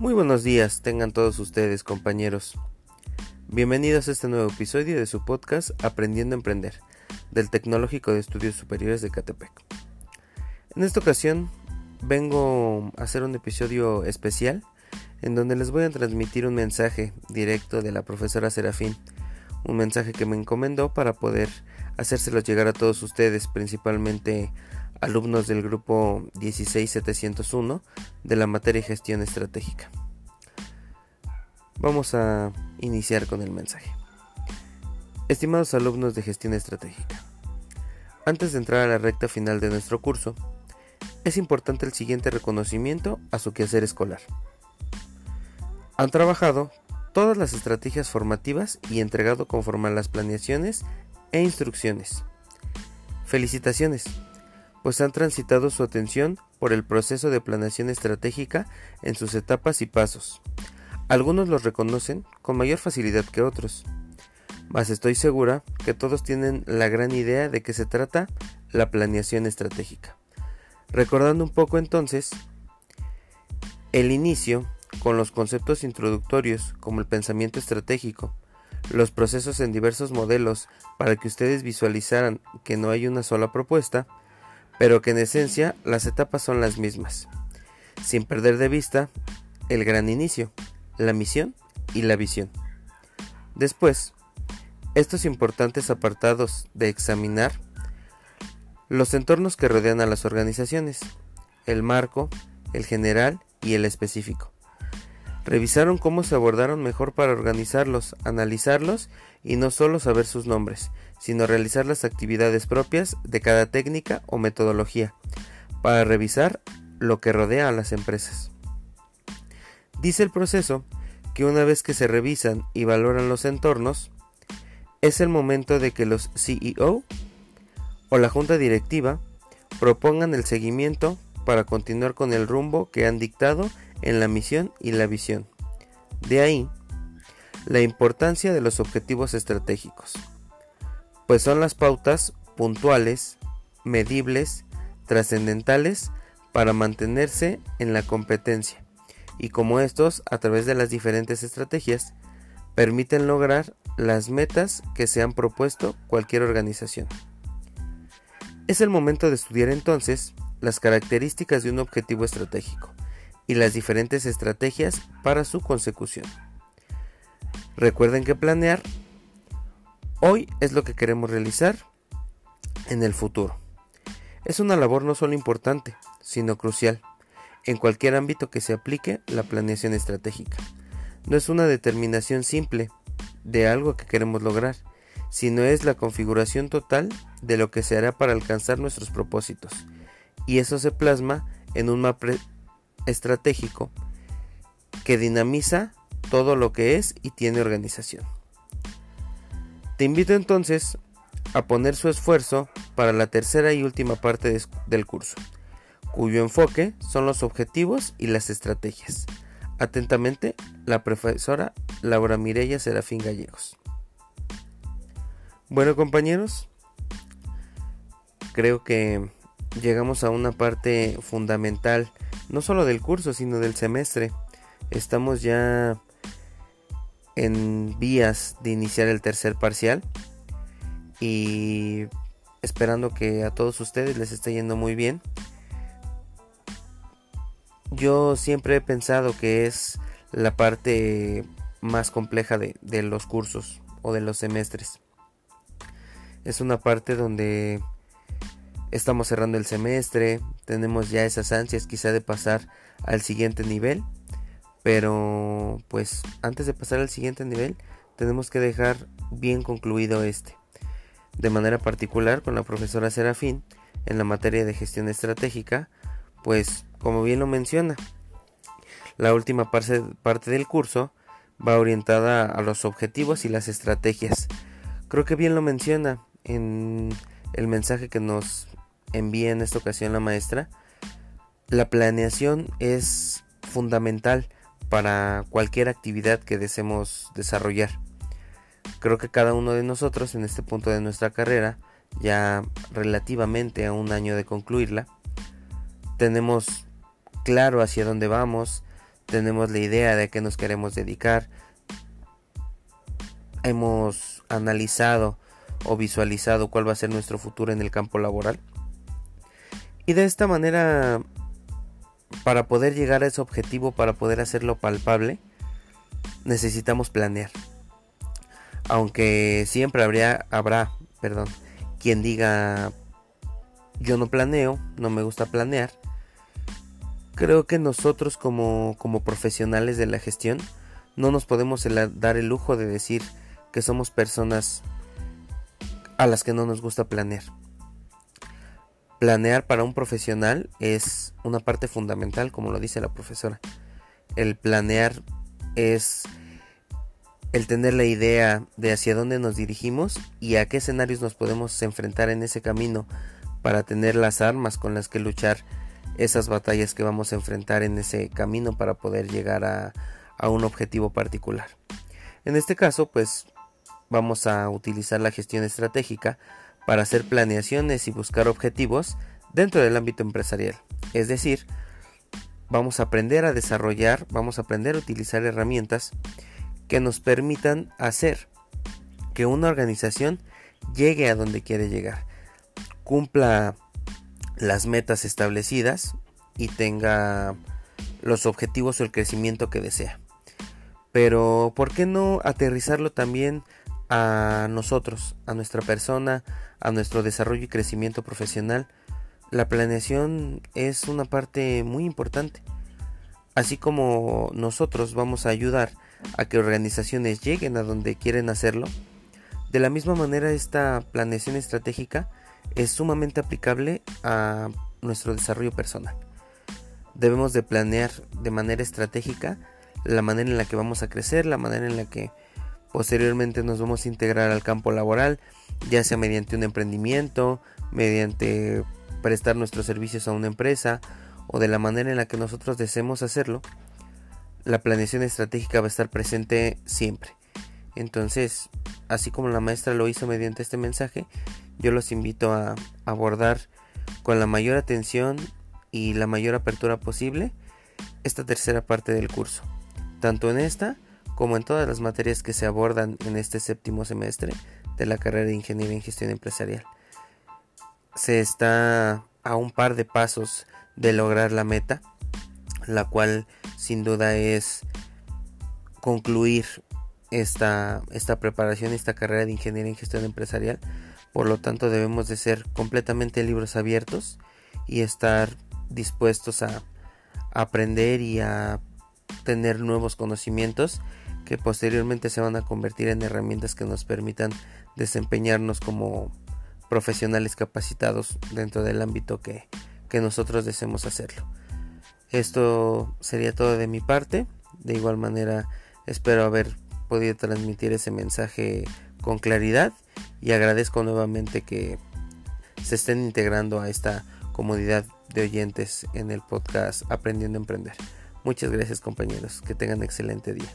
Muy buenos días, tengan todos ustedes, compañeros. Bienvenidos a este nuevo episodio de su podcast Aprendiendo a Emprender, del Tecnológico de Estudios Superiores de Catepec. En esta ocasión vengo a hacer un episodio especial en donde les voy a transmitir un mensaje directo de la profesora Serafín, un mensaje que me encomendó para poder hacérselo llegar a todos ustedes, principalmente alumnos del grupo 16701 de la materia gestión estratégica. Vamos a iniciar con el mensaje. Estimados alumnos de gestión estratégica, antes de entrar a la recta final de nuestro curso, es importante el siguiente reconocimiento a su quehacer escolar. Han trabajado todas las estrategias formativas y entregado conforme a las planeaciones e instrucciones. Felicitaciones, pues han transitado su atención por el proceso de planeación estratégica en sus etapas y pasos. Algunos los reconocen con mayor facilidad que otros, mas estoy segura que todos tienen la gran idea de que se trata la planeación estratégica. Recordando un poco entonces el inicio con los conceptos introductorios como el pensamiento estratégico, los procesos en diversos modelos para que ustedes visualizaran que no hay una sola propuesta, pero que en esencia las etapas son las mismas, sin perder de vista el gran inicio, la misión y la visión. Después, estos importantes apartados de examinar los entornos que rodean a las organizaciones, el marco, el general y el específico. Revisaron cómo se abordaron mejor para organizarlos, analizarlos y no solo saber sus nombres, sino realizar las actividades propias de cada técnica o metodología, para revisar lo que rodea a las empresas. Dice el proceso que una vez que se revisan y valoran los entornos, es el momento de que los CEO o la junta directiva propongan el seguimiento para continuar con el rumbo que han dictado en la misión y la visión. De ahí, la importancia de los objetivos estratégicos, pues son las pautas puntuales, medibles, trascendentales para mantenerse en la competencia y como estos, a través de las diferentes estrategias, permiten lograr las metas que se han propuesto cualquier organización. Es el momento de estudiar entonces las características de un objetivo estratégico y las diferentes estrategias para su consecución. Recuerden que planear hoy es lo que queremos realizar en el futuro. Es una labor no solo importante, sino crucial en cualquier ámbito que se aplique la planeación estratégica. No es una determinación simple de algo que queremos lograr, sino es la configuración total de lo que se hará para alcanzar nuestros propósitos. Y eso se plasma en un mapa estratégico que dinamiza todo lo que es y tiene organización. Te invito entonces a poner su esfuerzo para la tercera y última parte del curso, cuyo enfoque son los objetivos y las estrategias. Atentamente, la profesora Laura Mireya Serafín Gallegos. Bueno compañeros, creo que llegamos a una parte fundamental no solo del curso, sino del semestre. Estamos ya en vías de iniciar el tercer parcial y esperando que a todos ustedes les esté yendo muy bien. Yo siempre he pensado que es la parte más compleja de, de los cursos o de los semestres. Es una parte donde estamos cerrando el semestre, tenemos ya esas ansias quizá de pasar al siguiente nivel, pero pues antes de pasar al siguiente nivel tenemos que dejar bien concluido este. De manera particular con la profesora Serafín en la materia de gestión estratégica, pues como bien lo menciona, la última parte, parte del curso va orientada a los objetivos y las estrategias. Creo que bien lo menciona en el mensaje que nos envía en esta ocasión la maestra, la planeación es fundamental para cualquier actividad que deseemos desarrollar. Creo que cada uno de nosotros en este punto de nuestra carrera, ya relativamente a un año de concluirla, tenemos claro hacia dónde vamos, tenemos la idea de a qué nos queremos dedicar, hemos analizado o visualizado cuál va a ser nuestro futuro en el campo laboral. Y de esta manera, para poder llegar a ese objetivo, para poder hacerlo palpable, necesitamos planear. Aunque siempre habría, habrá, perdón, quien diga yo no planeo, no me gusta planear. Creo que nosotros como, como profesionales de la gestión no nos podemos dar el lujo de decir que somos personas a las que no nos gusta planear. Planear para un profesional es una parte fundamental, como lo dice la profesora. El planear es el tener la idea de hacia dónde nos dirigimos y a qué escenarios nos podemos enfrentar en ese camino para tener las armas con las que luchar esas batallas que vamos a enfrentar en ese camino para poder llegar a, un objetivo particular. En este caso, pues vamos a utilizar la gestión estratégica para hacer planeaciones y buscar objetivos dentro del ámbito empresarial. Es decir, vamos a aprender a desarrollar, vamos a aprender a utilizar herramientas que nos permitan hacer que una organización llegue a donde quiere llegar, cumpla las metas establecidas y tenga los objetivos o el crecimiento que desea. Pero, ¿por qué no aterrizarlo también a nosotros, a nuestra persona, a nuestro desarrollo y crecimiento profesional? La planeación es una parte muy importante. Así como nosotros vamos a ayudar a que organizaciones lleguen a donde quieren hacerlo, de la misma manera esta planeación estratégica es sumamente aplicable a nuestro desarrollo personal. Debemos de planear de manera estratégica la manera en la que vamos a crecer, la manera en la que posteriormente nos vamos a integrar al campo laboral, ya sea mediante un emprendimiento, mediante prestar nuestros servicios a una empresa o de la manera en la que nosotros deseemos hacerlo, la planeación estratégica va a estar presente siempre. Entonces, así como la maestra lo hizo mediante este mensaje, yo los invito a abordar con la mayor atención y la mayor apertura posible esta tercera parte del curso, tanto en esta como en todas las materias que se abordan en este séptimo semestre de la carrera de Ingeniería en Gestión Empresarial. Se está a un par de pasos de lograr la meta, la cual sin duda es concluir esta, esta preparación, esta carrera de ingeniería en gestión empresarial. Por lo tanto, debemos de ser completamente libros abiertos y estar dispuestos a aprender y a tener nuevos conocimientos que posteriormente se van a convertir en herramientas que nos permitan desempeñarnos como profesionales capacitados dentro del ámbito que, que nosotros deseemos hacerlo. Esto sería todo de mi parte. De igual manera espero haber podido transmitir ese mensaje con claridad y agradezco nuevamente que se estén integrando a esta comunidad de oyentes en el podcast Aprendiendo a Emprender. Muchas gracias compañeros, que tengan excelente día.